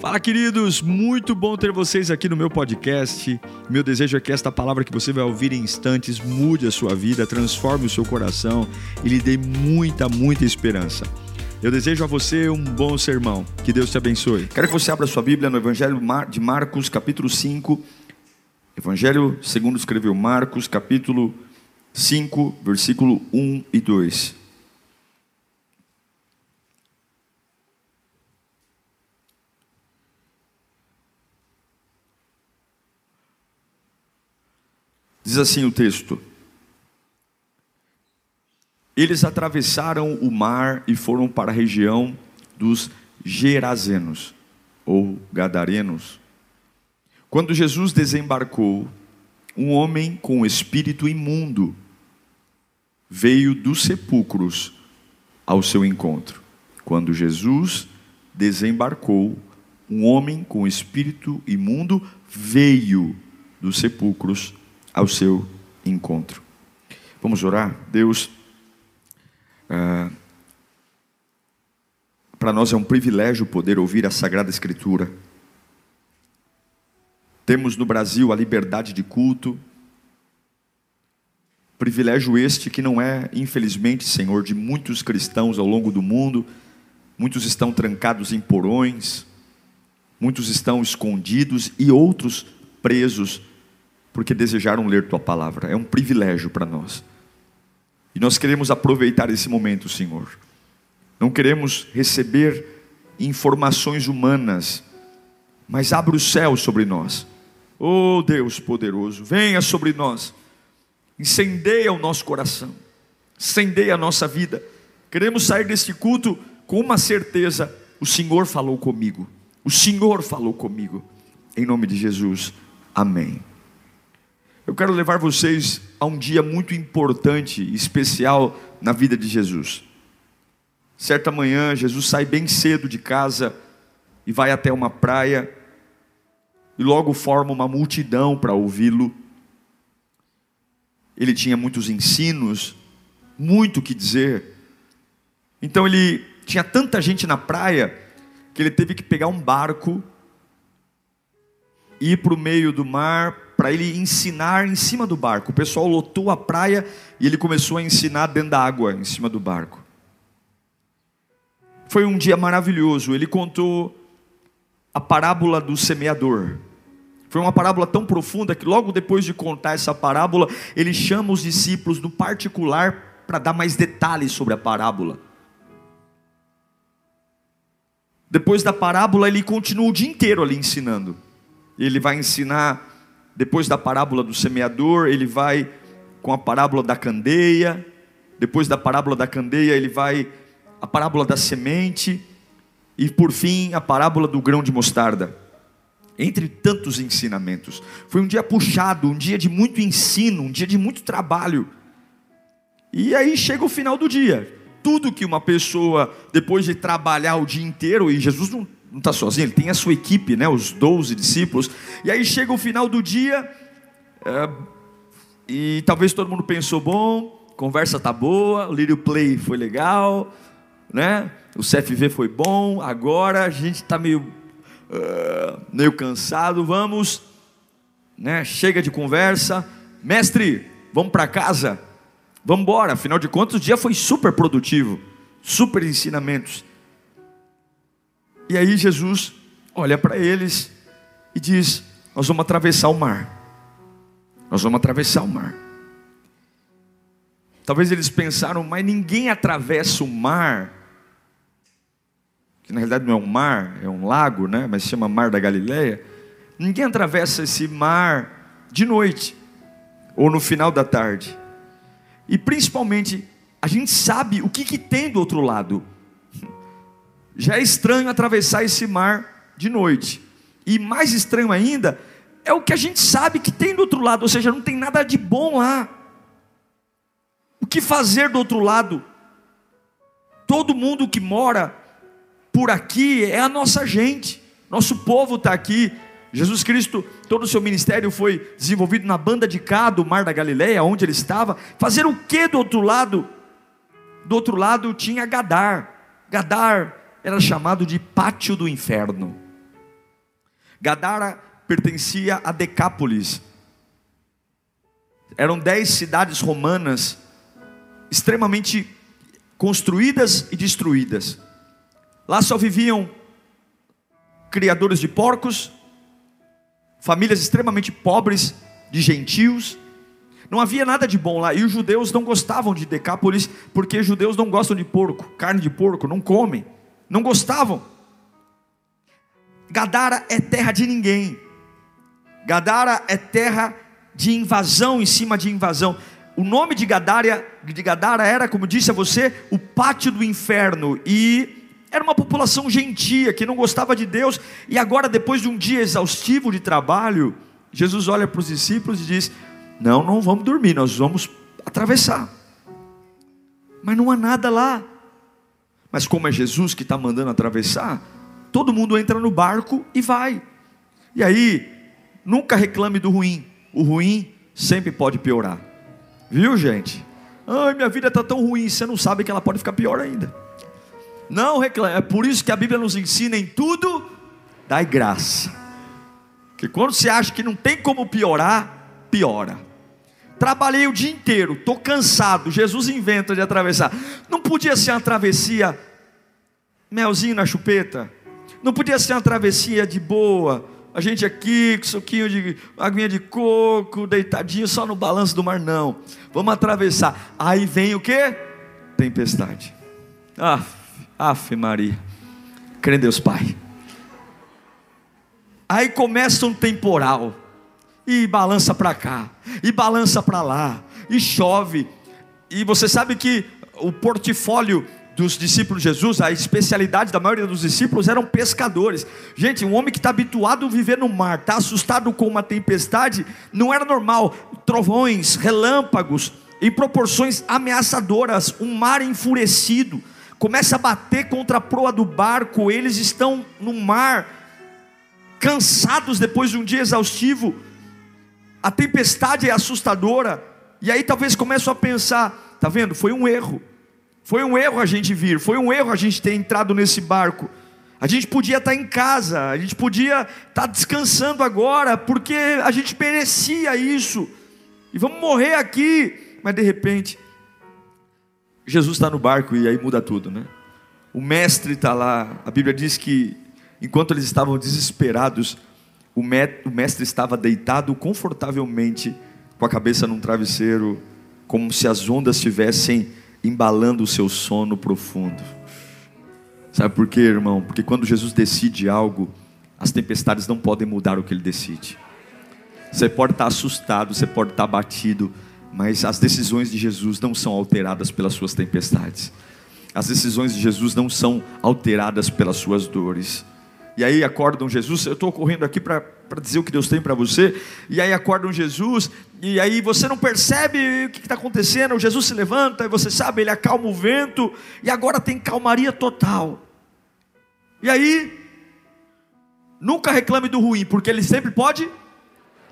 Fala, queridos! Muito bom ter vocês aqui no meu podcast. Meu desejo é que esta palavra que você vai ouvir em instantes mude a sua vida, transforme o seu coração e lhe dê muita, muita esperança. Eu desejo a você um bom sermão. Que Deus te abençoe. Quero que você abra sua Bíblia no Evangelho de Marcos, capítulo 5. Evangelho segundo escreveu Marcos, capítulo 5, versículo 1 e 2. Diz assim o texto: Eles atravessaram o mar e foram para a região dos Gerazenos, ou Gadarenos. Quando Jesus desembarcou, um homem com espírito imundo veio dos sepulcros ao seu encontro. Quando Jesus desembarcou, um homem com espírito imundo veio dos sepulcros ao seu encontro. Vamos orar? Deus, ah, para nós é um privilégio poder ouvir a Sagrada Escritura. Temos no Brasil a liberdade de culto, privilégio este que não é, infelizmente, Senhor, de muitos cristãos ao longo do mundo. Muitos estão trancados em porões, muitos estão escondidos e outros presos porque desejaram ler tua palavra. É um privilégio para nós. E nós queremos aproveitar esse momento, Senhor. Não queremos receber informações humanas, mas abra o céu sobre nós. Oh Deus poderoso, venha sobre nós. Incendeia o nosso coração. Incendeia a nossa vida. Queremos sair deste culto com uma certeza: o Senhor falou comigo. O Senhor falou comigo. Em nome de Jesus. Amém. Eu quero levar vocês a um dia muito importante especial na vida de Jesus. Certa manhã, Jesus sai bem cedo de casa e vai até uma praia e logo forma uma multidão para ouvi-lo. Ele tinha muitos ensinos, muito o que dizer. Então ele tinha tanta gente na praia que ele teve que pegar um barco, ir para o meio do mar para ele ensinar em cima do barco. O pessoal lotou a praia e ele começou a ensinar dentro da água, em cima do barco. Foi um dia maravilhoso. Ele contou a parábola do semeador. Foi uma parábola tão profunda que logo depois de contar essa parábola, ele chama os discípulos no particular para dar mais detalhes sobre a parábola. Depois da parábola, ele continua o dia inteiro ali ensinando. Ele vai ensinar depois da parábola do semeador, ele vai com a parábola da candeia. Depois da parábola da candeia, ele vai a parábola da semente. E por fim, a parábola do grão de mostarda. Entre tantos ensinamentos. Foi um dia puxado, um dia de muito ensino, um dia de muito trabalho. E aí chega o final do dia. Tudo que uma pessoa, depois de trabalhar o dia inteiro, e Jesus não não está sozinho, ele tem a sua equipe, né, os 12 discípulos. E aí chega o final do dia, é, e talvez todo mundo pensou: bom, conversa tá boa, o Lírio Play foi legal, né? O CFV foi bom, agora a gente está meio, uh, meio cansado, vamos, né? Chega de conversa, mestre, vamos para casa, vamos embora. Afinal de contas, o dia foi super produtivo, super ensinamentos. E aí Jesus olha para eles e diz: Nós vamos atravessar o mar. Nós vamos atravessar o mar. Talvez eles pensaram, mas ninguém atravessa o mar, que na realidade não é um mar, é um lago, né? mas se chama Mar da Galileia. Ninguém atravessa esse mar de noite ou no final da tarde. E principalmente, a gente sabe o que, que tem do outro lado. Já é estranho atravessar esse mar de noite. E mais estranho ainda é o que a gente sabe que tem do outro lado, ou seja, não tem nada de bom lá. O que fazer do outro lado? Todo mundo que mora por aqui é a nossa gente, nosso povo está aqui. Jesus Cristo, todo o seu ministério foi desenvolvido na banda de cá do Mar da Galileia, onde ele estava. Fazer o que do outro lado? Do outro lado tinha Gadar. Gadar era chamado de pátio do inferno. Gadara pertencia a Decápolis. Eram dez cidades romanas extremamente construídas e destruídas. Lá só viviam criadores de porcos, famílias extremamente pobres de gentios. Não havia nada de bom lá. E os judeus não gostavam de Decápolis, porque judeus não gostam de porco, carne de porco, não comem. Não gostavam. Gadara é terra de ninguém. Gadara é terra de invasão em cima de invasão. O nome de Gadara, de Gadara era, como disse a você, o pátio do inferno. E era uma população gentia que não gostava de Deus. E agora, depois de um dia exaustivo de trabalho, Jesus olha para os discípulos e diz: Não, não vamos dormir, nós vamos atravessar. Mas não há nada lá. Mas como é Jesus que está mandando atravessar, todo mundo entra no barco e vai. E aí, nunca reclame do ruim. O ruim sempre pode piorar. Viu, gente? Ai, minha vida está tão ruim, você não sabe que ela pode ficar pior ainda. Não reclame. É por isso que a Bíblia nos ensina em tudo, dai graça. Que quando você acha que não tem como piorar, piora. Trabalhei o dia inteiro, estou cansado. Jesus inventa de atravessar. Não podia ser uma travessia melzinho na chupeta. Não podia ser uma travessia de boa. A gente aqui com suquinho de aguinha de coco, deitadinho só no balanço do mar, não. Vamos atravessar. Aí vem o que? Tempestade. Ah, Afe Maria. Crê em Deus Pai. Aí começa um temporal. E balança para cá, e balança para lá, e chove. E você sabe que o portfólio dos discípulos de Jesus, a especialidade da maioria dos discípulos eram pescadores. Gente, um homem que está habituado a viver no mar, está assustado com uma tempestade, não era normal. Trovões, relâmpagos, em proporções ameaçadoras, um mar enfurecido começa a bater contra a proa do barco, eles estão no mar, cansados depois de um dia exaustivo, a tempestade é assustadora, e aí talvez começam a pensar: tá vendo? Foi um erro, foi um erro a gente vir, foi um erro a gente ter entrado nesse barco. A gente podia estar em casa, a gente podia estar descansando agora, porque a gente merecia isso, e vamos morrer aqui, mas de repente Jesus está no barco e aí muda tudo, né? O mestre está lá. A Bíblia diz que enquanto eles estavam desesperados, o mestre estava deitado confortavelmente, com a cabeça num travesseiro, como se as ondas estivessem embalando o seu sono profundo. Sabe por quê, irmão? Porque quando Jesus decide algo, as tempestades não podem mudar o que ele decide. Você pode estar assustado, você pode estar batido, mas as decisões de Jesus não são alteradas pelas suas tempestades. As decisões de Jesus não são alteradas pelas suas dores. E aí acordam Jesus, eu estou correndo aqui para dizer o que Deus tem para você. E aí acordam Jesus, e aí você não percebe o que está acontecendo. Jesus se levanta, e você sabe, ele acalma o vento, e agora tem calmaria total. E aí, nunca reclame do ruim, porque ele sempre pode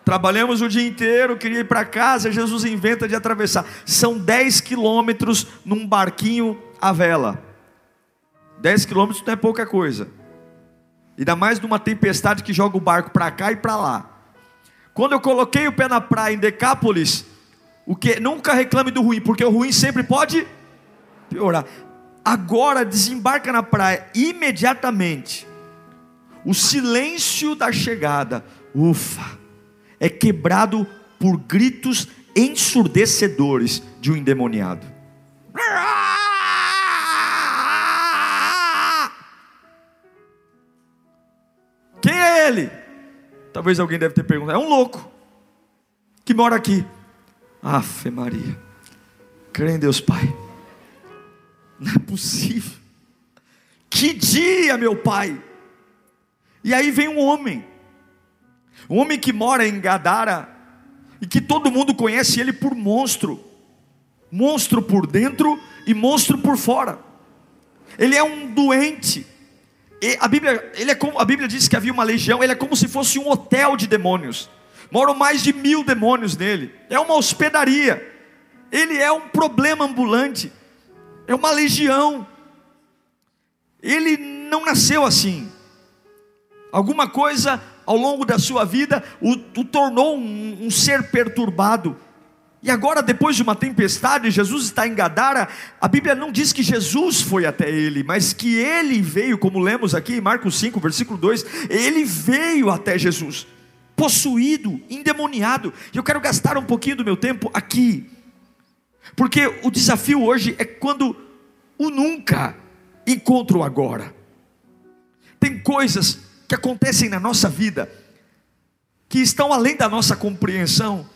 Trabalhamos o dia inteiro, queria ir para casa, Jesus inventa de atravessar. São 10 quilômetros num barquinho à vela. 10 quilômetros não é pouca coisa. Ainda mais numa tempestade que joga o barco para cá e para lá. Quando eu coloquei o pé na praia em Decápolis, o que nunca reclame do ruim, porque o ruim sempre pode piorar. Agora desembarca na praia imediatamente. O silêncio da chegada. Ufa é quebrado por gritos ensurdecedores de um endemoniado. Ele? Talvez alguém deve ter perguntado. É um louco que mora aqui. Afe Maria. Crê em Deus Pai. Não é possível. Que dia, meu pai. E aí vem um homem um homem que mora em Gadara e que todo mundo conhece ele por monstro, monstro por dentro e monstro por fora. Ele é um doente. E a Bíblia, ele é como, a Bíblia diz que havia uma legião. Ele é como se fosse um hotel de demônios. Moram mais de mil demônios nele. É uma hospedaria. Ele é um problema ambulante. É uma legião. Ele não nasceu assim. Alguma coisa ao longo da sua vida, o, o tornou um, um ser perturbado. E agora, depois de uma tempestade, Jesus está em Gadara. A Bíblia não diz que Jesus foi até ele, mas que ele veio, como lemos aqui em Marcos 5, versículo 2, ele veio até Jesus, possuído, endemoniado. E eu quero gastar um pouquinho do meu tempo aqui, porque o desafio hoje é quando o nunca encontra o agora. Tem coisas que acontecem na nossa vida que estão além da nossa compreensão,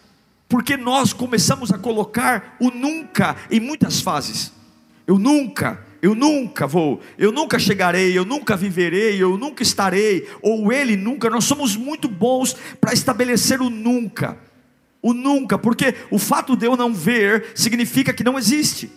porque nós começamos a colocar o nunca em muitas fases. Eu nunca, eu nunca vou, eu nunca chegarei, eu nunca viverei, eu nunca estarei, ou ele nunca. Nós somos muito bons para estabelecer o nunca. O nunca, porque o fato de eu não ver significa que não existe.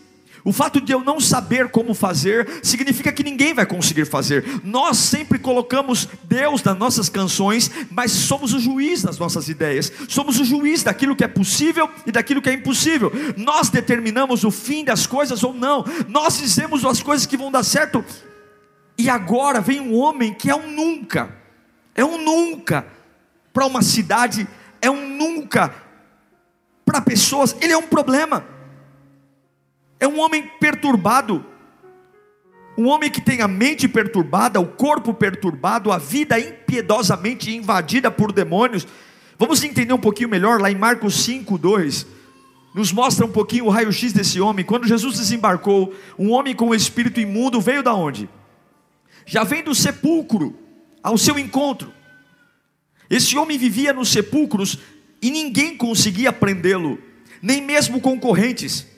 O fato de eu não saber como fazer significa que ninguém vai conseguir fazer. Nós sempre colocamos Deus nas nossas canções, mas somos o juiz das nossas ideias. Somos o juiz daquilo que é possível e daquilo que é impossível. Nós determinamos o fim das coisas ou não. Nós dizemos as coisas que vão dar certo. E agora vem um homem que é um nunca. É um nunca para uma cidade, é um nunca para pessoas. Ele é um problema. É um homem perturbado, um homem que tem a mente perturbada, o corpo perturbado, a vida impiedosamente invadida por demônios. Vamos entender um pouquinho melhor lá em Marcos 5, 2. Nos mostra um pouquinho o raio-x desse homem. Quando Jesus desembarcou, um homem com um espírito imundo veio da onde? Já vem do sepulcro ao seu encontro. Esse homem vivia nos sepulcros e ninguém conseguia prendê-lo, nem mesmo concorrentes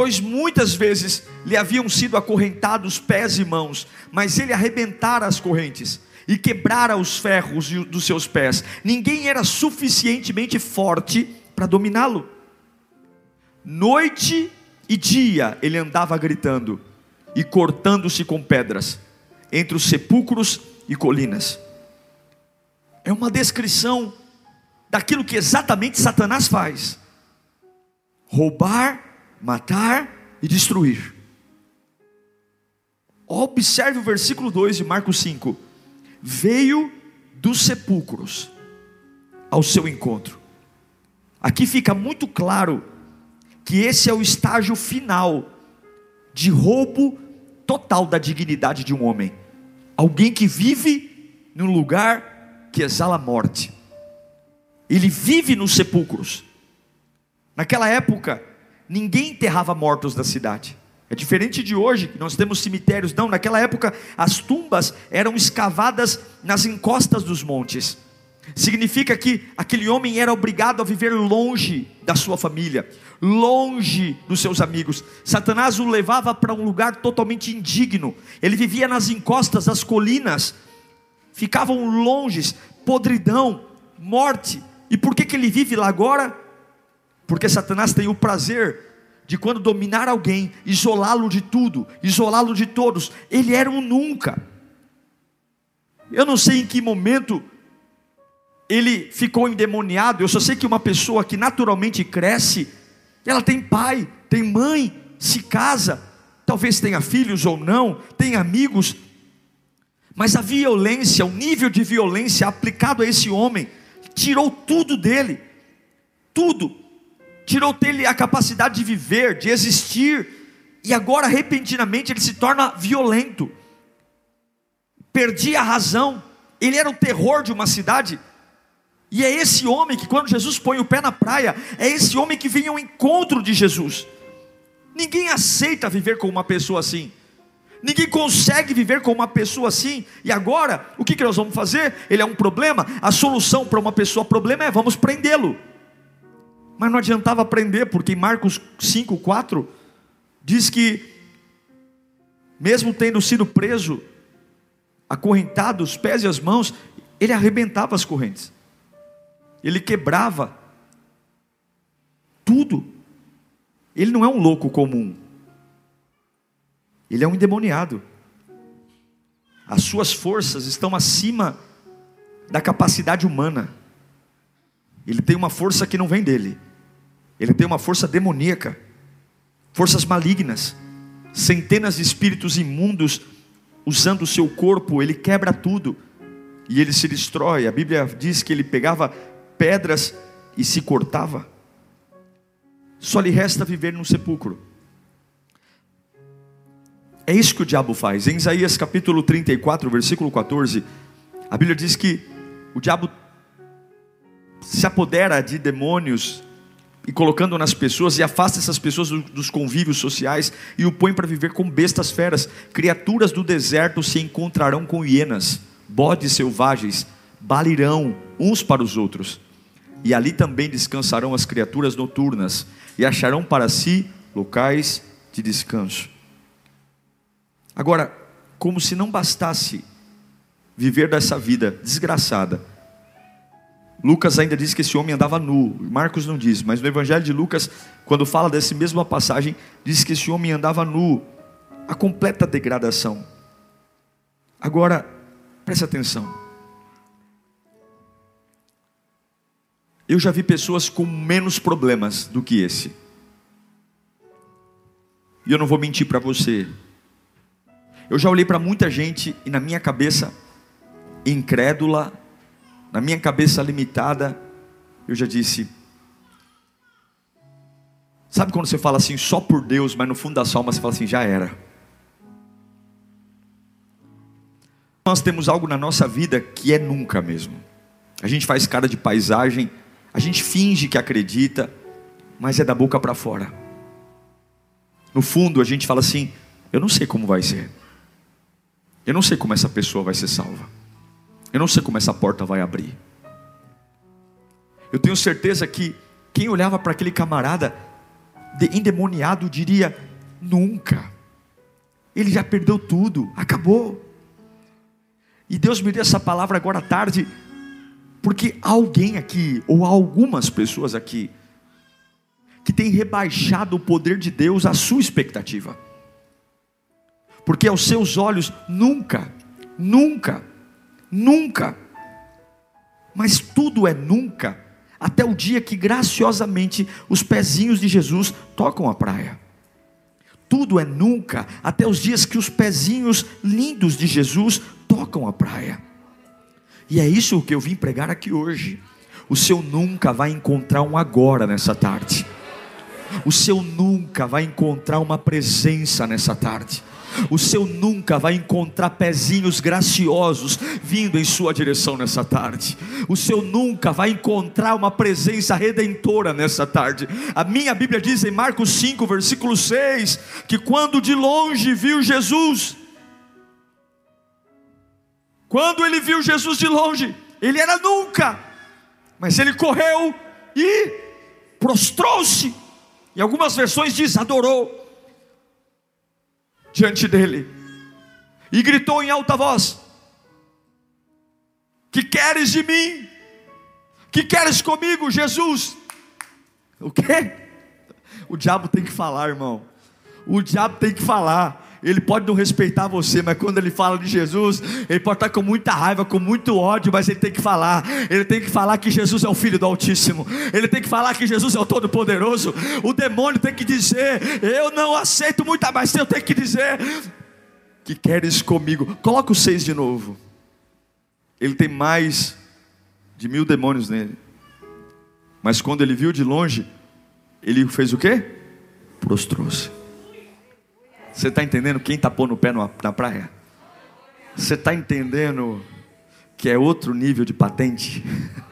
pois muitas vezes lhe haviam sido acorrentados pés e mãos, mas ele arrebentara as correntes e quebrara os ferros dos seus pés. Ninguém era suficientemente forte para dominá-lo. Noite e dia ele andava gritando e cortando-se com pedras entre os sepulcros e colinas. É uma descrição daquilo que exatamente Satanás faz: roubar, matar e destruir. Observe o versículo 2 de Marcos 5. Veio dos sepulcros ao seu encontro. Aqui fica muito claro que esse é o estágio final de roubo total da dignidade de um homem. Alguém que vive num lugar que exala a morte. Ele vive nos sepulcros. Naquela época, ninguém enterrava mortos da cidade. É diferente de hoje, que nós temos cemitérios. Não, naquela época as tumbas eram escavadas nas encostas dos montes. Significa que aquele homem era obrigado a viver longe da sua família, longe dos seus amigos. Satanás o levava para um lugar totalmente indigno. Ele vivia nas encostas das colinas, ficavam longes, podridão, morte. E por que, que ele vive lá agora? Porque Satanás tem o prazer de quando dominar alguém, isolá-lo de tudo, isolá-lo de todos. Ele era um nunca. Eu não sei em que momento ele ficou endemoniado. Eu só sei que uma pessoa que naturalmente cresce, ela tem pai, tem mãe, se casa, talvez tenha filhos ou não, tem amigos, mas a violência, o nível de violência aplicado a esse homem, tirou tudo dele, tudo tirou dele a capacidade de viver, de existir, e agora repentinamente ele se torna violento. Perdia a razão, ele era o terror de uma cidade. E é esse homem que, quando Jesus põe o pé na praia, é esse homem que vem ao encontro de Jesus. Ninguém aceita viver com uma pessoa assim. Ninguém consegue viver com uma pessoa assim. E agora, o que, que nós vamos fazer? Ele é um problema. A solução para uma pessoa problema é vamos prendê-lo. Mas não adiantava aprender, porque em Marcos 5, 4, diz que, mesmo tendo sido preso, acorrentado os pés e as mãos, ele arrebentava as correntes, ele quebrava tudo. Ele não é um louco comum, ele é um endemoniado. As suas forças estão acima da capacidade humana. Ele tem uma força que não vem dele. Ele tem uma força demoníaca, forças malignas, centenas de espíritos imundos usando o seu corpo, ele quebra tudo. e ele se destrói. A Bíblia diz que ele pegava pedras e se cortava. Só lhe resta viver num sepulcro. É isso que o diabo faz. Em Isaías capítulo 34, versículo 14, a Bíblia diz que o diabo se apodera de demônios e colocando nas pessoas e afasta essas pessoas dos convívios sociais e o põe para viver com bestas feras. Criaturas do deserto se encontrarão com hienas, bodes selvagens, balirão uns para os outros. E ali também descansarão as criaturas noturnas e acharão para si locais de descanso. Agora, como se não bastasse viver dessa vida desgraçada, Lucas ainda diz que esse homem andava nu. Marcos não diz, mas no Evangelho de Lucas, quando fala dessa mesma passagem, diz que esse homem andava nu. A completa degradação. Agora, preste atenção. Eu já vi pessoas com menos problemas do que esse. E eu não vou mentir para você. Eu já olhei para muita gente e na minha cabeça incrédula, na minha cabeça limitada, eu já disse: Sabe quando você fala assim, só por Deus, mas no fundo da alma você fala assim, já era. Nós temos algo na nossa vida que é nunca mesmo. A gente faz cara de paisagem, a gente finge que acredita, mas é da boca para fora. No fundo, a gente fala assim: eu não sei como vai ser. Eu não sei como essa pessoa vai ser salva. Eu não sei como essa porta vai abrir. Eu tenho certeza que quem olhava para aquele camarada endemoniado diria: nunca. Ele já perdeu tudo, acabou. E Deus me deu essa palavra agora à tarde, porque alguém aqui, ou algumas pessoas aqui, que tem rebaixado o poder de Deus à sua expectativa. Porque aos seus olhos nunca, nunca Nunca. Mas tudo é nunca, até o dia que graciosamente os pezinhos de Jesus tocam a praia. Tudo é nunca, até os dias que os pezinhos lindos de Jesus tocam a praia. E é isso que eu vim pregar aqui hoje. O seu nunca vai encontrar um agora nessa tarde. O seu nunca vai encontrar uma presença nessa tarde o seu nunca vai encontrar pezinhos graciosos vindo em sua direção nessa tarde. O seu nunca vai encontrar uma presença redentora nessa tarde. A minha Bíblia diz em Marcos 5, versículo 6, que quando de longe viu Jesus, quando ele viu Jesus de longe, ele era nunca, mas ele correu e prostrou-se. Em algumas versões diz adorou diante dele e gritou em alta voz: Que queres de mim? Que queres comigo, Jesus? O quê? O diabo tem que falar, irmão. O diabo tem que falar. Ele pode não respeitar você, mas quando ele fala de Jesus, ele pode estar com muita raiva, com muito ódio, mas ele tem que falar. Ele tem que falar que Jesus é o Filho do Altíssimo. Ele tem que falar que Jesus é o Todo-Poderoso. O demônio tem que dizer: Eu não aceito muita mais. Eu tenho que dizer que queres comigo. Coloca o seis de novo. Ele tem mais de mil demônios nele. Mas quando ele viu de longe, ele fez o quê? Prostrou-se. Você está entendendo quem está pondo o pé na praia? Você está entendendo que é outro nível de patente?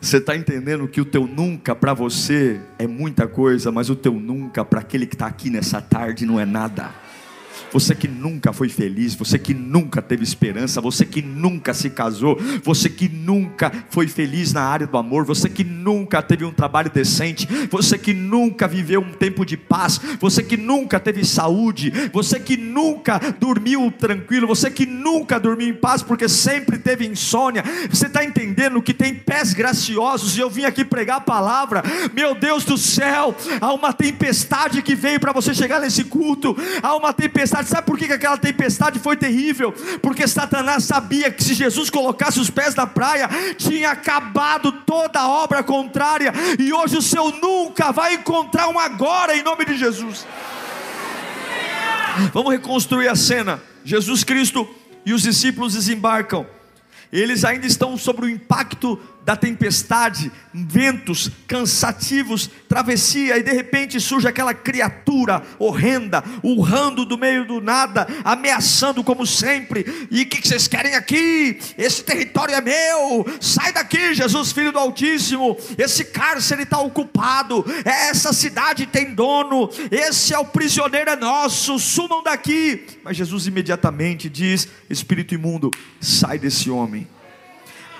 Você está entendendo que o teu nunca para você é muita coisa, mas o teu nunca para aquele que está aqui nessa tarde não é nada você que nunca foi feliz, você que nunca teve esperança, você que nunca se casou, você que nunca foi feliz na área do amor, você que nunca teve um trabalho decente, você que nunca viveu um tempo de paz, você que nunca teve saúde, você que nunca dormiu tranquilo, você que nunca dormiu em paz porque sempre teve insônia. Você está entendendo que tem pés graciosos e eu vim aqui pregar a palavra. Meu Deus do céu, há uma tempestade que veio para você chegar nesse culto, há uma tempestade tempestade. Sabe por que aquela tempestade foi terrível? Porque Satanás sabia que se Jesus colocasse os pés na praia, tinha acabado toda a obra contrária, e hoje o seu nunca vai encontrar um agora em nome de Jesus. Vamos reconstruir a cena. Jesus Cristo e os discípulos desembarcam. eles ainda estão sob o impacto da tempestade, ventos cansativos, travessia, e de repente surge aquela criatura horrenda, urrando do meio do nada, ameaçando como sempre. E o que vocês querem aqui? Esse território é meu, sai daqui, Jesus, filho do Altíssimo. Esse cárcere está ocupado, essa cidade tem dono, esse é o prisioneiro é nosso, sumam daqui. Mas Jesus imediatamente diz: Espírito imundo, sai desse homem.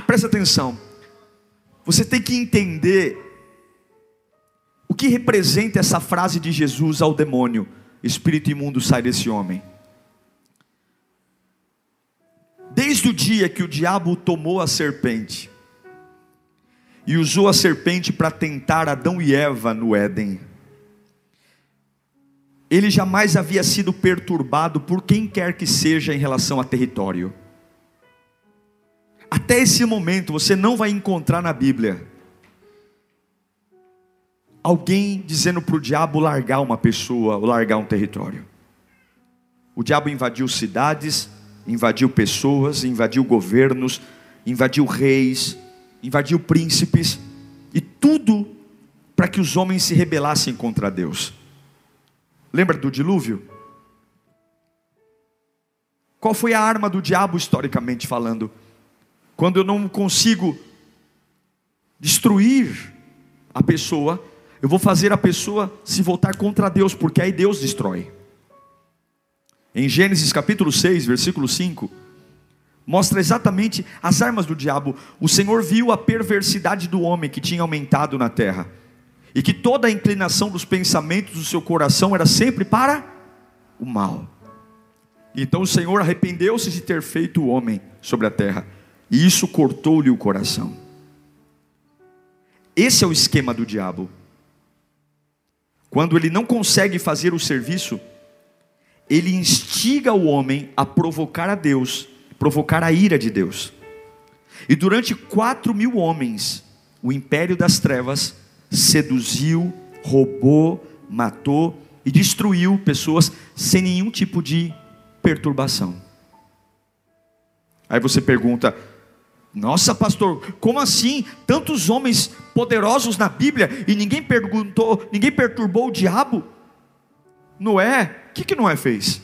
Presta atenção você tem que entender o que representa essa frase de Jesus ao demônio: Espírito imundo sai desse homem. Desde o dia que o diabo tomou a serpente e usou a serpente para tentar Adão e Eva no Éden, ele jamais havia sido perturbado por quem quer que seja em relação a território. Até esse momento você não vai encontrar na Bíblia alguém dizendo para o diabo largar uma pessoa ou largar um território. O diabo invadiu cidades, invadiu pessoas, invadiu governos, invadiu reis, invadiu príncipes, e tudo para que os homens se rebelassem contra Deus. Lembra do dilúvio? Qual foi a arma do diabo historicamente falando? Quando eu não consigo destruir a pessoa, eu vou fazer a pessoa se voltar contra Deus, porque aí Deus destrói. Em Gênesis capítulo 6, versículo 5, mostra exatamente as armas do diabo. O Senhor viu a perversidade do homem que tinha aumentado na terra, e que toda a inclinação dos pensamentos do seu coração era sempre para o mal. Então o Senhor arrependeu-se de ter feito o homem sobre a terra e isso cortou-lhe o coração. Esse é o esquema do diabo. Quando ele não consegue fazer o serviço, ele instiga o homem a provocar a Deus, provocar a ira de Deus. E durante quatro mil homens, o império das trevas seduziu, roubou, matou e destruiu pessoas sem nenhum tipo de perturbação. Aí você pergunta, nossa, pastor, como assim? Tantos homens poderosos na Bíblia e ninguém perguntou, ninguém perturbou o diabo? Noé, o que, que Noé fez?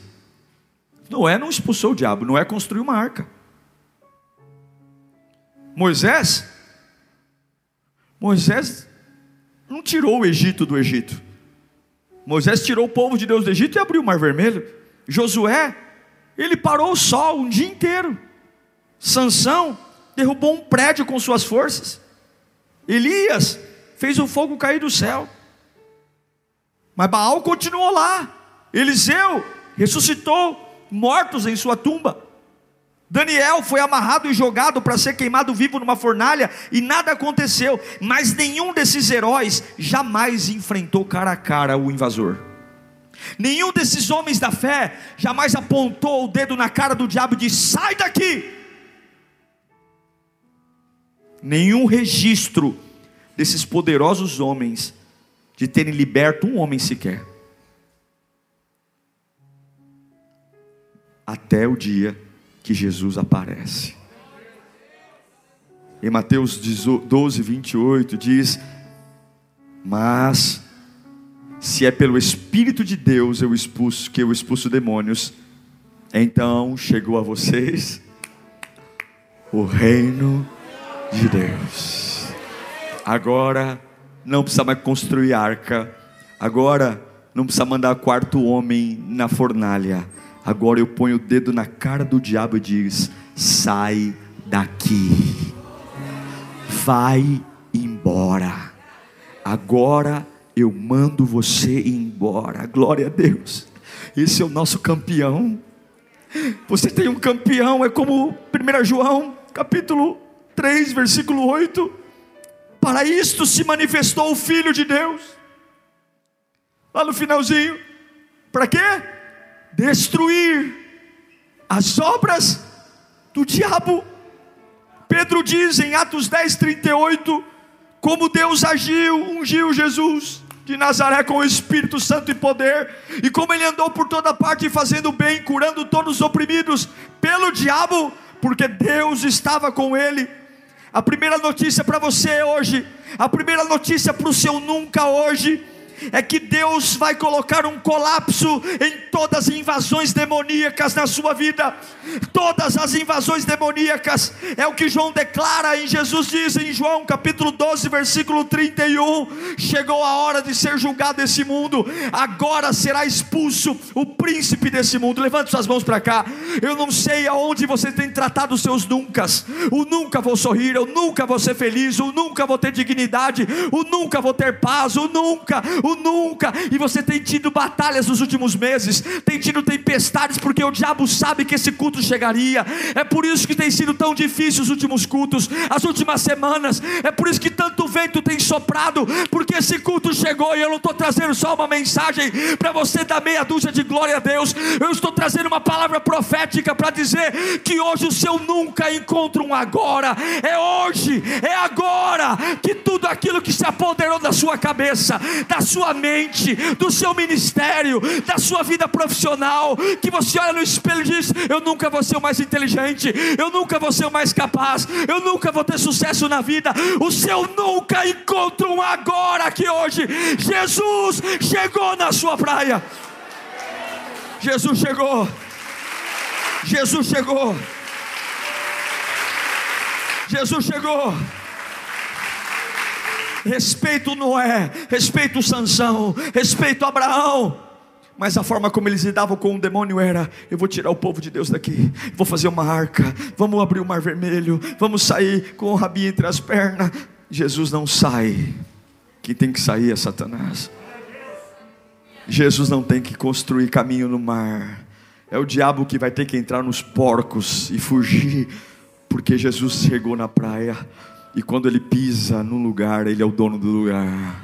Noé não expulsou o diabo, Noé construiu uma arca. Moisés, Moisés não tirou o Egito do Egito. Moisés tirou o povo de Deus do Egito e abriu o Mar Vermelho. Josué, ele parou o sol um dia inteiro. Sansão, derrubou um prédio com suas forças. Elias fez o fogo cair do céu. Mas Baal continuou lá. Eliseu ressuscitou mortos em sua tumba. Daniel foi amarrado e jogado para ser queimado vivo numa fornalha e nada aconteceu, mas nenhum desses heróis jamais enfrentou cara a cara o invasor. Nenhum desses homens da fé jamais apontou o dedo na cara do diabo e disse: sai daqui, nenhum registro desses poderosos homens de terem liberto um homem sequer. Até o dia que Jesus aparece. Em Mateus 12, 28 diz: Mas se é pelo Espírito de Deus eu expulso, que eu expulso demônios, então chegou a vocês o reino de Deus. Agora não precisa mais construir arca. Agora não precisa mandar quarto homem na fornalha. Agora eu ponho o dedo na cara do diabo e diz: sai daqui. Vai embora. Agora eu mando você embora. Glória a Deus. Esse é o nosso campeão. Você tem um campeão, é como 1 João, capítulo 3, versículo 8: Para isto se manifestou o Filho de Deus. Lá no finalzinho, para quê? Destruir as obras do diabo. Pedro diz em Atos 10, 38, como Deus agiu, ungiu Jesus de Nazaré com o Espírito Santo e poder, e como ele andou por toda parte fazendo bem, curando todos os oprimidos pelo diabo, porque Deus estava com ele. A primeira notícia para você hoje, a primeira notícia para o seu nunca hoje, é que Deus vai colocar um colapso em todas as invasões demoníacas na sua vida. Todas as invasões demoníacas, é o que João declara em Jesus diz em João capítulo 12, versículo 31: Chegou a hora de ser julgado esse mundo, agora será expulso o príncipe desse mundo. Levante suas mãos para cá. Eu não sei aonde você tem tratado os seus nuncas. O nunca vou sorrir, eu nunca vou ser feliz, o nunca vou ter dignidade, o nunca vou ter paz, o nunca, o nunca, e você tem tido batalhas nos últimos meses, tem tido tempestades, porque o diabo sabe que esse culto chegaria, é por isso que tem sido tão difícil os últimos cultos, as últimas semanas, é por isso que tanto vento tem soprado, porque esse culto chegou e eu não estou trazendo só uma mensagem para você dar meia dúzia de glória a Deus, eu estou trazendo uma palavra profética para dizer que hoje o seu nunca encontra um agora, é hoje, é agora, que tudo aquilo que se apoderou da sua cabeça, da sua sua mente, do seu ministério, da sua vida profissional, que você olha no espelho e diz: Eu nunca vou ser o mais inteligente, eu nunca vou ser o mais capaz, eu nunca vou ter sucesso na vida. O seu nunca encontra um agora que hoje Jesus chegou na sua praia. Jesus chegou. Jesus chegou. Jesus chegou respeito Noé, respeito Sansão, respeito Abraão. Mas a forma como eles lidavam com o demônio era: eu vou tirar o povo de Deus daqui, vou fazer uma arca, vamos abrir o mar vermelho, vamos sair com o rabinho entre as pernas. Jesus não sai, quem tem que sair é Satanás. Jesus não tem que construir caminho no mar, é o diabo que vai ter que entrar nos porcos e fugir, porque Jesus chegou na praia. E quando ele pisa num lugar, ele é o dono do lugar.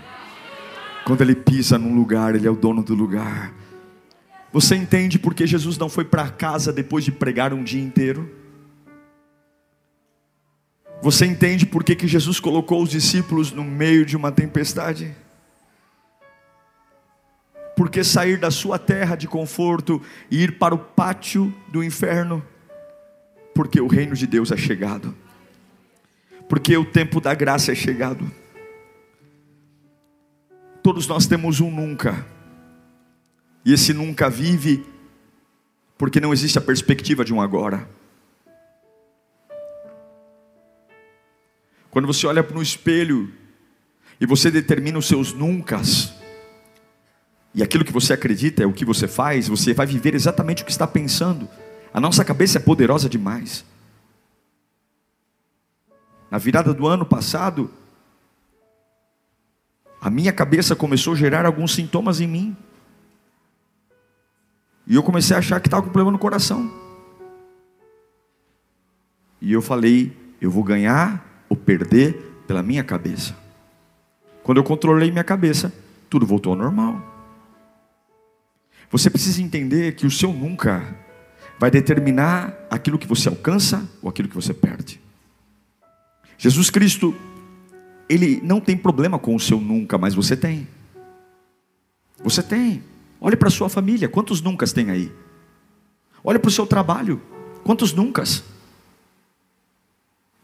Quando ele pisa num lugar, ele é o dono do lugar. Você entende porque Jesus não foi para casa depois de pregar um dia inteiro? Você entende por que, que Jesus colocou os discípulos no meio de uma tempestade? Porque sair da sua terra de conforto e ir para o pátio do inferno? Porque o reino de Deus é chegado porque o tempo da graça é chegado. Todos nós temos um nunca, e esse nunca vive, porque não existe a perspectiva de um agora. Quando você olha para o espelho e você determina os seus nuncas, e aquilo que você acredita é o que você faz, você vai viver exatamente o que está pensando. A nossa cabeça é poderosa demais. Na virada do ano passado, a minha cabeça começou a gerar alguns sintomas em mim. E eu comecei a achar que estava com problema no coração. E eu falei: eu vou ganhar ou perder pela minha cabeça. Quando eu controlei minha cabeça, tudo voltou ao normal. Você precisa entender que o seu nunca vai determinar aquilo que você alcança ou aquilo que você perde. Jesus Cristo, ele não tem problema com o seu nunca, mas você tem. Você tem. Olhe para a sua família, quantos nunca tem aí? Olhe para o seu trabalho, quantos nunca?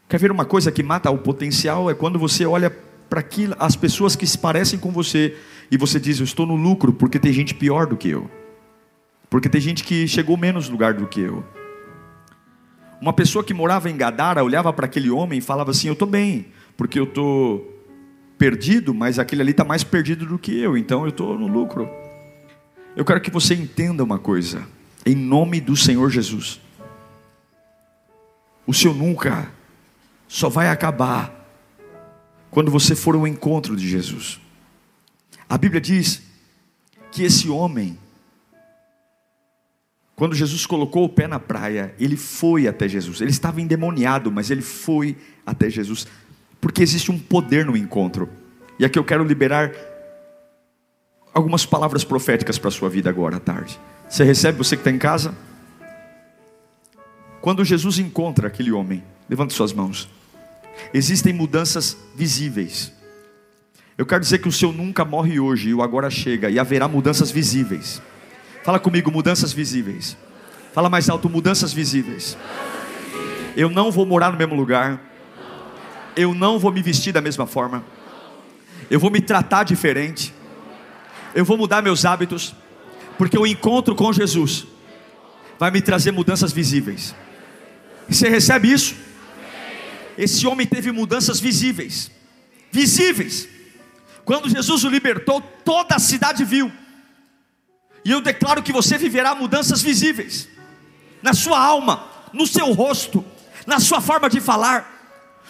Quer ver uma coisa que mata o potencial? É quando você olha para as pessoas que se parecem com você e você diz: Eu estou no lucro porque tem gente pior do que eu, porque tem gente que chegou menos lugar do que eu. Uma pessoa que morava em Gadara olhava para aquele homem e falava assim: Eu estou bem, porque eu estou perdido, mas aquele ali está mais perdido do que eu, então eu estou no lucro. Eu quero que você entenda uma coisa, em nome do Senhor Jesus. O seu nunca só vai acabar quando você for ao encontro de Jesus. A Bíblia diz que esse homem quando Jesus colocou o pé na praia, ele foi até Jesus. Ele estava endemoniado, mas ele foi até Jesus. Porque existe um poder no encontro. E aqui eu quero liberar algumas palavras proféticas para a sua vida agora à tarde. Você recebe, você que está em casa? Quando Jesus encontra aquele homem, levante suas mãos. Existem mudanças visíveis. Eu quero dizer que o seu nunca morre hoje e o agora chega, e haverá mudanças visíveis. Fala comigo, mudanças visíveis. Fala mais alto, mudanças visíveis. Eu não vou morar no mesmo lugar. Eu não vou me vestir da mesma forma. Eu vou me tratar diferente. Eu vou mudar meus hábitos. Porque o encontro com Jesus vai me trazer mudanças visíveis. Você recebe isso? Esse homem teve mudanças visíveis. Visíveis. Quando Jesus o libertou, toda a cidade viu. E eu declaro que você viverá mudanças visíveis na sua alma, no seu rosto, na sua forma de falar.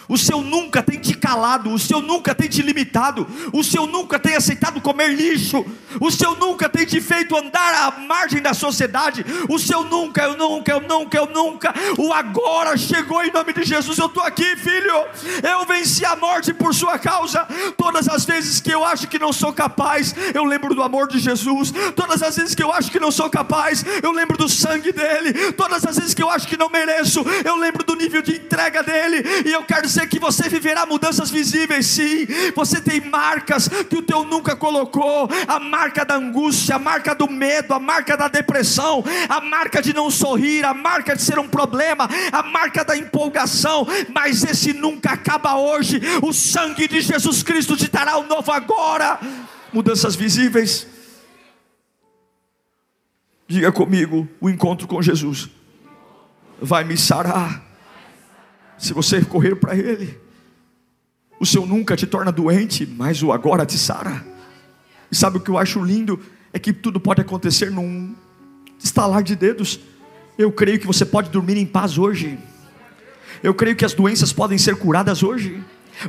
O seu nunca tem te calado, o seu nunca tem te limitado, o seu nunca tem aceitado comer lixo, o seu nunca tem te feito andar à margem da sociedade, o seu nunca, eu nunca, eu nunca, eu nunca, o agora chegou em nome de Jesus. Eu estou aqui, filho, eu venci a morte por sua causa. Todas as vezes que eu acho que não sou capaz, eu lembro do amor de Jesus. Todas as vezes que eu acho que não sou capaz, eu lembro do sangue dele. Todas as vezes que eu acho que não mereço, eu lembro do nível de entrega dele, e eu quero dizer que você viverá mudanças visíveis, sim. Você tem marcas que o teu nunca colocou: a marca da angústia, a marca do medo, a marca da depressão, a marca de não sorrir, a marca de ser um problema, a marca da empolgação. Mas esse nunca acaba hoje. O sangue de Jesus Cristo te dará o novo agora. Mudanças visíveis. Diga comigo: o encontro com Jesus vai me sarar se você correr para Ele. O seu nunca te torna doente, mas o agora te sara. E sabe o que eu acho lindo? É que tudo pode acontecer num estalar de dedos. Eu creio que você pode dormir em paz hoje. Eu creio que as doenças podem ser curadas hoje.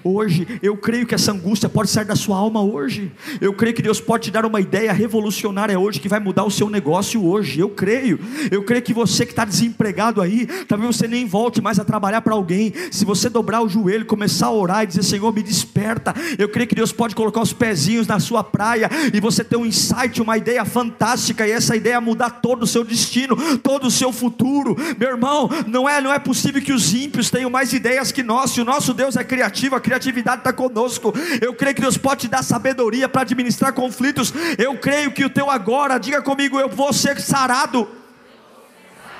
Hoje, eu creio que essa angústia pode sair da sua alma hoje. Eu creio que Deus pode te dar uma ideia revolucionária hoje que vai mudar o seu negócio hoje. Eu creio. Eu creio que você que está desempregado aí, talvez você nem volte mais a trabalhar para alguém. Se você dobrar o joelho, começar a orar e dizer: Senhor, me desperta. Eu creio que Deus pode colocar os pezinhos na sua praia e você ter um insight, uma ideia fantástica e essa ideia mudar todo o seu destino, todo o seu futuro. Meu irmão, não é, não é possível que os ímpios tenham mais ideias que nós. Se o nosso Deus é criativo, criatividade está conosco. Eu creio que Deus pode te dar sabedoria para administrar conflitos. Eu creio que o teu agora, diga comigo, eu vou ser sarado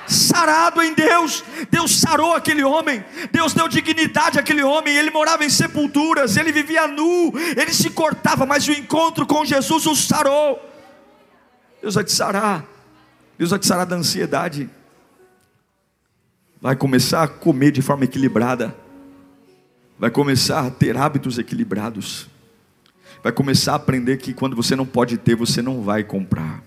sarado em Deus. Deus sarou aquele homem, Deus deu dignidade àquele homem. Ele morava em sepulturas, ele vivia nu, ele se cortava, mas o encontro com Jesus o sarou. Deus vai te sarar, Deus vai te sarar da ansiedade. Vai começar a comer de forma equilibrada vai começar a ter hábitos equilibrados, vai começar a aprender que quando você não pode ter, você não vai comprar.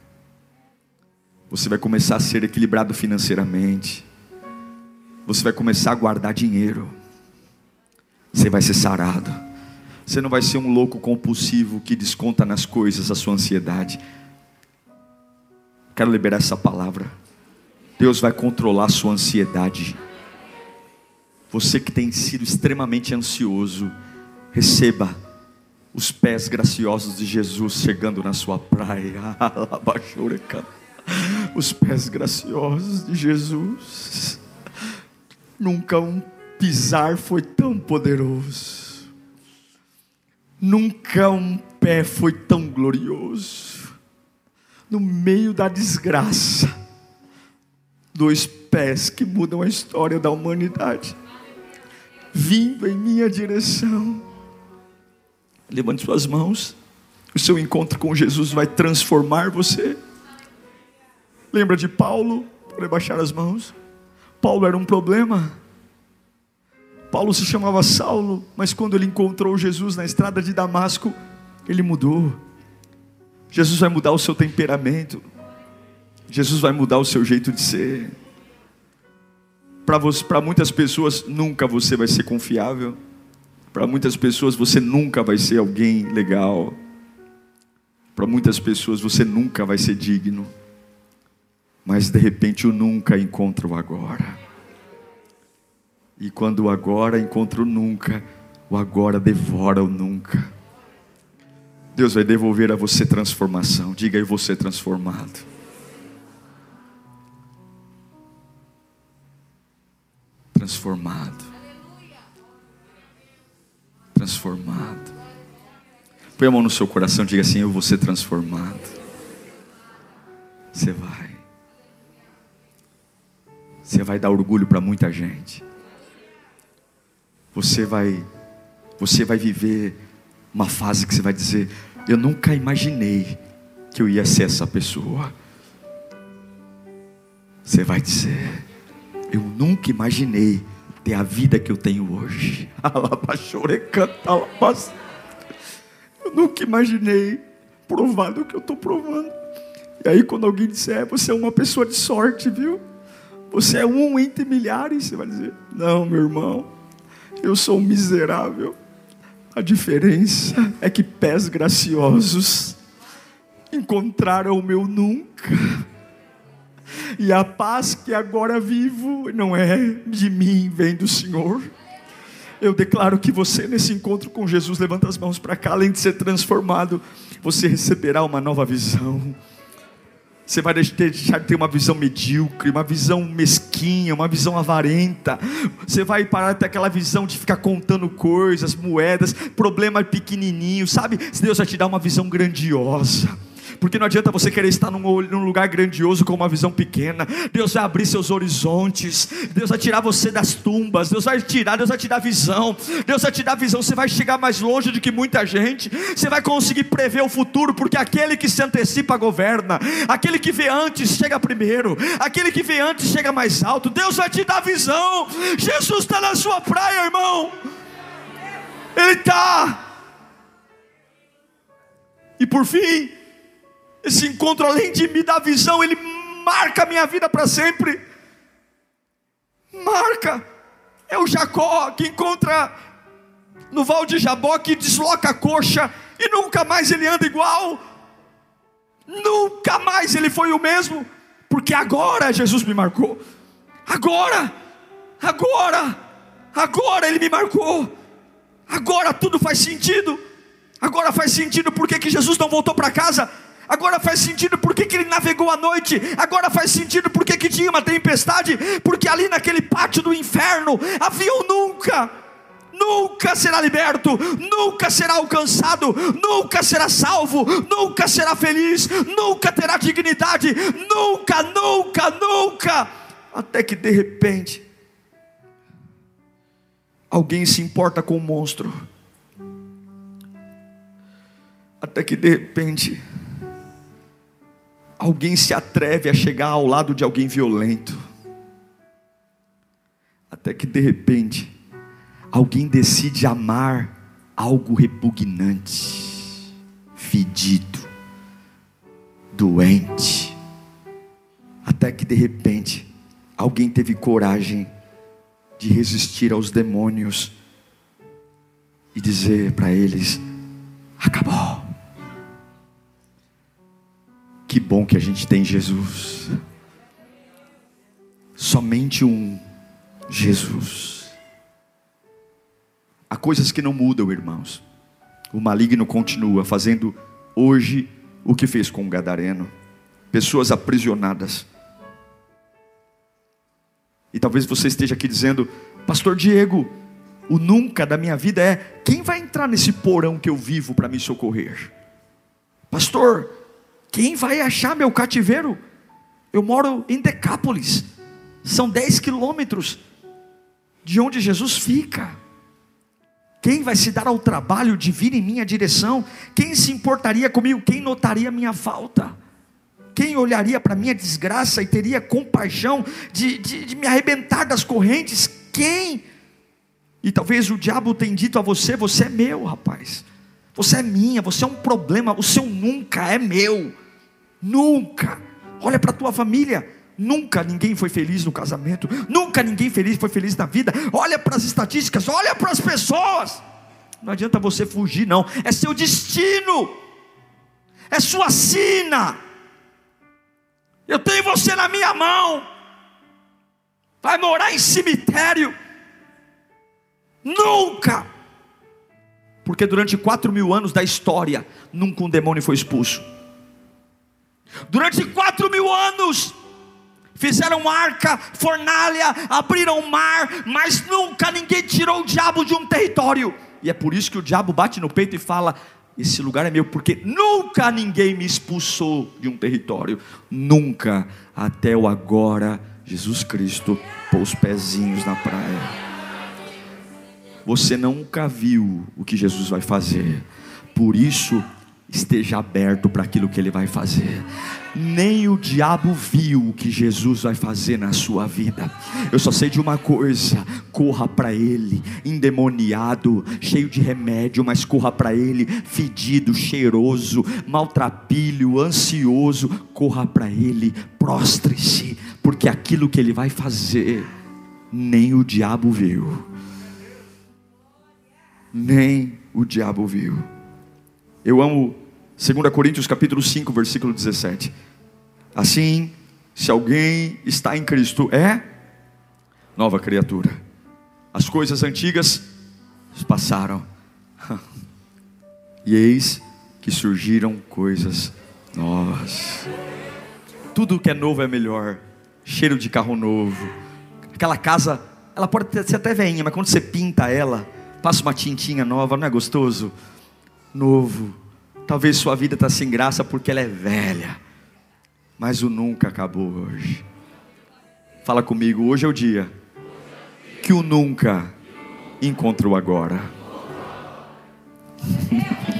Você vai começar a ser equilibrado financeiramente. Você vai começar a guardar dinheiro. Você vai ser sarado. Você não vai ser um louco compulsivo que desconta nas coisas a sua ansiedade. Quero liberar essa palavra. Deus vai controlar a sua ansiedade. Você que tem sido extremamente ansioso, receba os pés graciosos de Jesus chegando na sua praia. Os pés graciosos de Jesus. Nunca um pisar foi tão poderoso. Nunca um pé foi tão glorioso. No meio da desgraça, dois pés que mudam a história da humanidade vindo em minha direção. Levante suas mãos. O seu encontro com Jesus vai transformar você. Lembra de Paulo? Para baixar as mãos. Paulo era um problema. Paulo se chamava Saulo, mas quando ele encontrou Jesus na estrada de Damasco, ele mudou. Jesus vai mudar o seu temperamento. Jesus vai mudar o seu jeito de ser para muitas pessoas nunca você vai ser confiável. Para muitas pessoas você nunca vai ser alguém legal. Para muitas pessoas você nunca vai ser digno. Mas de repente o nunca encontra o agora. E quando o agora encontra o nunca, o agora devora o nunca. Deus vai devolver a você transformação. Diga aí você transformado. Transformado. Transformado. Põe a mão no seu coração e diga assim: Eu vou ser transformado. Você vai. Você vai dar orgulho para muita gente. você vai você vai viver uma fase que você vai dizer: Eu nunca imaginei que eu ia ser essa pessoa. Você vai dizer: Eu nunca imaginei ter a vida que eu tenho hoje. Eu nunca imaginei provar do que eu estou provando. E aí, quando alguém disser, você é uma pessoa de sorte, viu? Você é um entre milhares, você vai dizer: Não, meu irmão, eu sou um miserável. A diferença é que pés graciosos encontraram o meu nunca. E a paz que agora vivo não é de mim, vem do Senhor. Eu declaro que você, nesse encontro com Jesus, levanta as mãos para cá, além de ser transformado, você receberá uma nova visão. Você vai deixar de ter uma visão medíocre, uma visão mesquinha, uma visão avarenta. Você vai parar de ter aquela visão de ficar contando coisas, moedas, problemas pequenininhos, sabe? Deus vai te dar uma visão grandiosa porque não adianta você querer estar num, num, lugar grandioso com uma visão pequena. Deus vai abrir seus horizontes, Deus vai tirar você das tumbas, Deus vai tirar, Deus vai te dar visão, Deus vai te dar visão. Você vai chegar mais longe do que muita gente, você vai conseguir prever o futuro, porque aquele que se antecipa governa, aquele que vê antes chega primeiro, aquele que vê antes chega mais alto. Deus vai te dar visão. Jesus está na sua praia, irmão. Ele está. E por fim, esse encontro, além de me dar visão, ele marca a minha vida para sempre. Marca. É o Jacó que encontra no Val de Jabó que desloca a coxa e nunca mais ele anda igual. Nunca mais ele foi o mesmo, porque agora Jesus me marcou. Agora, agora, agora ele me marcou. Agora tudo faz sentido. Agora faz sentido porque que Jesus não voltou para casa Agora faz sentido porque que ele navegou à noite. Agora faz sentido porque que tinha uma tempestade. Porque ali naquele pátio do inferno havia um nunca. Nunca será liberto, nunca será alcançado, nunca será salvo, nunca será feliz, nunca terá dignidade, nunca, nunca, nunca. Até que de repente, alguém se importa com o monstro. Até que de repente, alguém se atreve a chegar ao lado de alguém violento, até que de repente, alguém decide amar algo repugnante, fedido, doente, até que de repente, alguém teve coragem de resistir aos demônios e dizer para eles: acabou. Que bom que a gente tem Jesus. Somente um Jesus. Há coisas que não mudam, irmãos. O maligno continua fazendo hoje o que fez com o gadareno. Pessoas aprisionadas. E talvez você esteja aqui dizendo, Pastor Diego, o nunca da minha vida é quem vai entrar nesse porão que eu vivo para me socorrer? Pastor, quem vai achar meu cativeiro? Eu moro em Decápolis, são 10 quilômetros de onde Jesus fica. Quem vai se dar ao trabalho de vir em minha direção? Quem se importaria comigo? Quem notaria minha falta? Quem olharia para minha desgraça e teria compaixão de, de, de me arrebentar das correntes? Quem? E talvez o diabo tenha dito a você: você é meu, rapaz. Você é minha, você é um problema, o seu nunca é meu. Nunca. Olha para a tua família. Nunca ninguém foi feliz no casamento. Nunca ninguém feliz foi feliz na vida. Olha para as estatísticas, olha para as pessoas. Não adianta você fugir, não. É seu destino. É sua sina. Eu tenho você na minha mão. Vai morar em cemitério. Nunca. Porque durante quatro mil anos da história, nunca um demônio foi expulso. Durante quatro mil anos, fizeram arca, fornalha, abriram o mar, mas nunca ninguém tirou o diabo de um território. E é por isso que o diabo bate no peito e fala: Esse lugar é meu, porque nunca ninguém me expulsou de um território. Nunca, até o agora, Jesus Cristo pôs os pezinhos na praia. Você nunca viu o que Jesus vai fazer. Por isso, esteja aberto para aquilo que ele vai fazer. Nem o diabo viu o que Jesus vai fazer na sua vida. Eu só sei de uma coisa: corra para ele, endemoniado, cheio de remédio, mas corra para ele, fedido, cheiroso, maltrapilho, ansioso. Corra para ele, prostre-se, porque aquilo que ele vai fazer, nem o diabo viu. Nem o diabo viu. Eu amo 2 Coríntios capítulo 5, versículo 17. Assim, se alguém está em Cristo, é nova criatura. As coisas antigas passaram. E eis que surgiram coisas novas. Tudo que é novo é melhor. Cheiro de carro novo. Aquela casa, ela pode ser até veinha, mas quando você pinta ela, passa uma tintinha nova, não é gostoso? novo. Talvez sua vida está sem graça porque ela é velha, mas o nunca acabou hoje. Fala comigo, hoje é o dia que o nunca encontrou agora.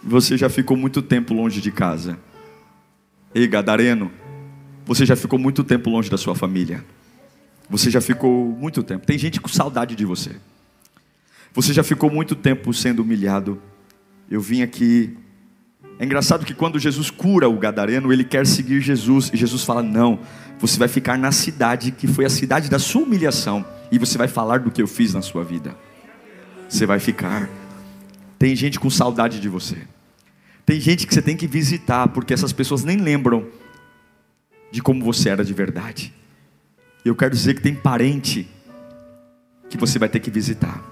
Você já ficou muito tempo longe de casa. Ei, Gadareno, você já ficou muito tempo longe da sua família. Você já ficou muito tempo. Tem gente com saudade de você. Você já ficou muito tempo sendo humilhado. Eu vim aqui. É engraçado que quando Jesus cura o gadareno, ele quer seguir Jesus e Jesus fala: "Não, você vai ficar na cidade que foi a cidade da sua humilhação e você vai falar do que eu fiz na sua vida. Você vai ficar. Tem gente com saudade de você. Tem gente que você tem que visitar porque essas pessoas nem lembram de como você era de verdade. Eu quero dizer que tem parente que você vai ter que visitar.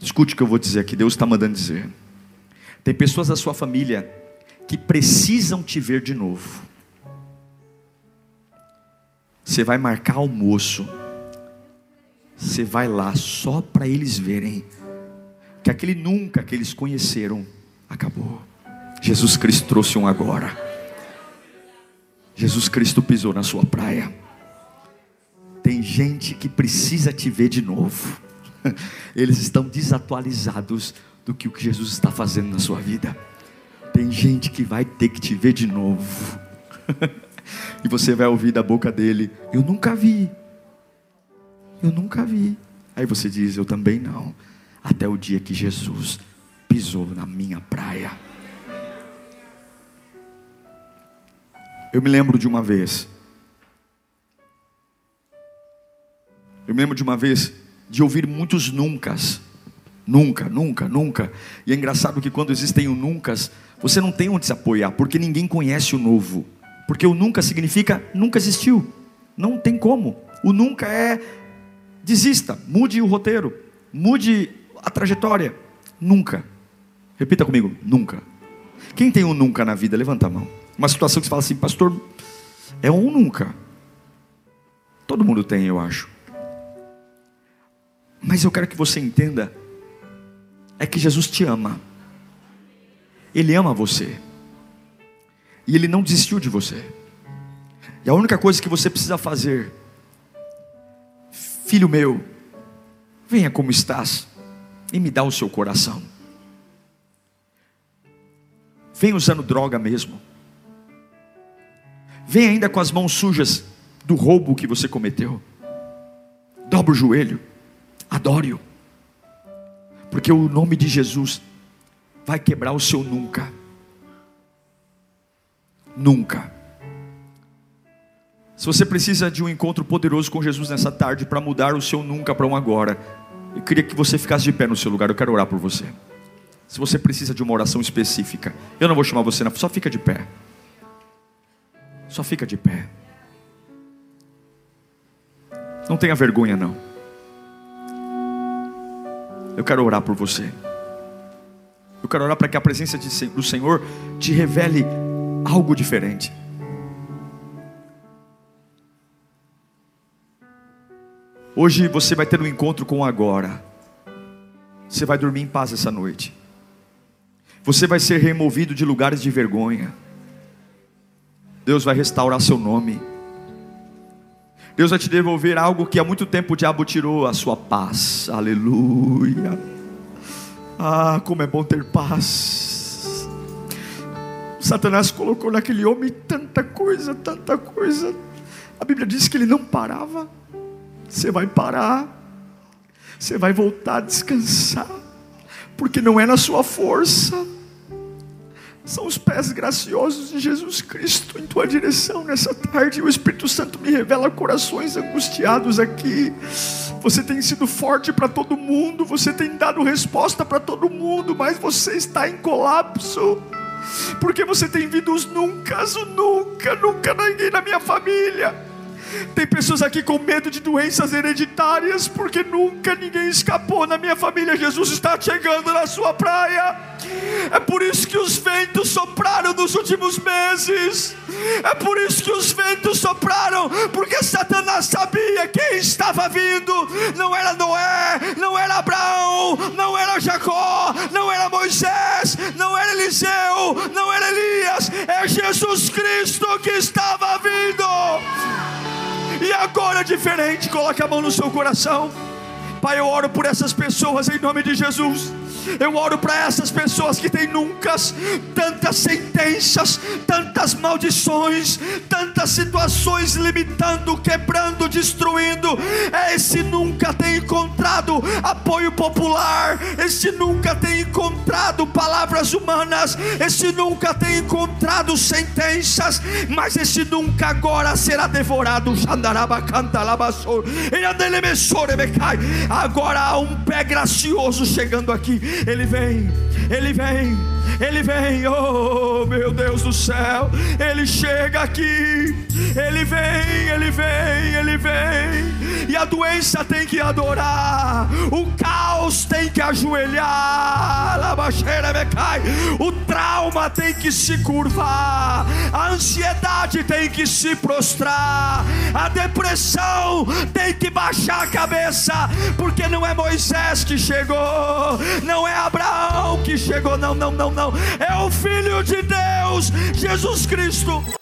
Escute o que eu vou dizer aqui, Deus está mandando dizer. Tem pessoas da sua família que precisam te ver de novo. Você vai marcar almoço. Você vai lá só para eles verem que aquele nunca que eles conheceram acabou. Jesus Cristo trouxe um agora. Jesus Cristo pisou na sua praia. Tem gente que precisa te ver de novo. Eles estão desatualizados do que o que Jesus está fazendo na sua vida. Tem gente que vai ter que te ver de novo. e você vai ouvir da boca dele: Eu nunca vi. Eu nunca vi. Aí você diz: Eu também não. Até o dia que Jesus pisou na minha praia. Eu me lembro de uma vez. Eu me lembro de uma vez de ouvir muitos nuncas. Nunca, nunca, nunca. E é engraçado que quando existem o nuncas, você não tem onde se apoiar, porque ninguém conhece o novo. Porque o nunca significa nunca existiu. Não tem como. O nunca é desista, mude o roteiro, mude a trajetória. Nunca. Repita comigo, nunca. Quem tem um nunca na vida? Levanta a mão. Uma situação que você fala assim, pastor, é um nunca. Todo mundo tem, eu acho. Mas eu quero que você entenda é que Jesus te ama. Ele ama você. E ele não desistiu de você. E a única coisa que você precisa fazer, filho meu, venha como estás e me dá o seu coração. Vem usando droga mesmo. Vem ainda com as mãos sujas do roubo que você cometeu. Dobra o joelho, adore-o, porque o nome de Jesus vai quebrar o seu nunca. Nunca. Se você precisa de um encontro poderoso com Jesus nessa tarde para mudar o seu nunca para um agora, eu queria que você ficasse de pé no seu lugar, eu quero orar por você. Se você precisa de uma oração específica, eu não vou chamar você, só fica de pé. Só fica de pé. Não tenha vergonha, não. Eu quero orar por você. Eu quero orar para que a presença do Senhor te revele algo diferente. Hoje você vai ter um encontro com o agora. Você vai dormir em paz essa noite. Você vai ser removido de lugares de vergonha. Deus vai restaurar seu nome. Deus vai te devolver algo que há muito tempo o diabo tirou, a sua paz. Aleluia. Ah, como é bom ter paz. Satanás colocou naquele homem tanta coisa, tanta coisa. A Bíblia diz que ele não parava. Você vai parar. Você vai voltar a descansar. Porque não é na sua força são os pés graciosos de Jesus Cristo em tua direção nessa tarde. O Espírito Santo me revela corações angustiados aqui. Você tem sido forte para todo mundo, você tem dado resposta para todo mundo, mas você está em colapso. Porque você tem vindo os nunca, o nunca, nunca ninguém na minha família tem pessoas aqui com medo de doenças hereditárias, porque nunca ninguém escapou na minha família. Jesus está chegando na sua praia. É por isso que os ventos sopraram nos últimos meses. É por isso que os ventos sopraram, porque Satanás sabia quem estava vindo. Não era Noé, não era Abraão, não era Jacó, não era Moisés, não era Eliseu, não era Elias. É Jesus Cristo que estava vindo. Agora diferente. Coloque a mão no seu coração. Pai, eu oro por essas pessoas em nome de Jesus. Eu oro para essas pessoas que têm nunca tantas sentenças, tantas maldições, tantas situações limitando, quebrando, destruindo. Esse nunca tem encontrado apoio popular, esse nunca tem encontrado palavras humanas, esse nunca tem encontrado sentenças, mas esse nunca agora será devorado. Agora há um pé gracioso chegando aqui ele vem, Ele vem, Ele vem, oh meu Deus do céu, Ele chega aqui, Ele vem, Ele vem, Ele vem, e a doença tem que adorar, o caos tem que ajoelhar, o trauma tem que se curvar, a ansiedade tem que se prostrar, a depressão tem que baixar a cabeça, porque não é Moisés que chegou, não é Abraão que chegou, não, não, não, não, é o Filho de Deus, Jesus Cristo.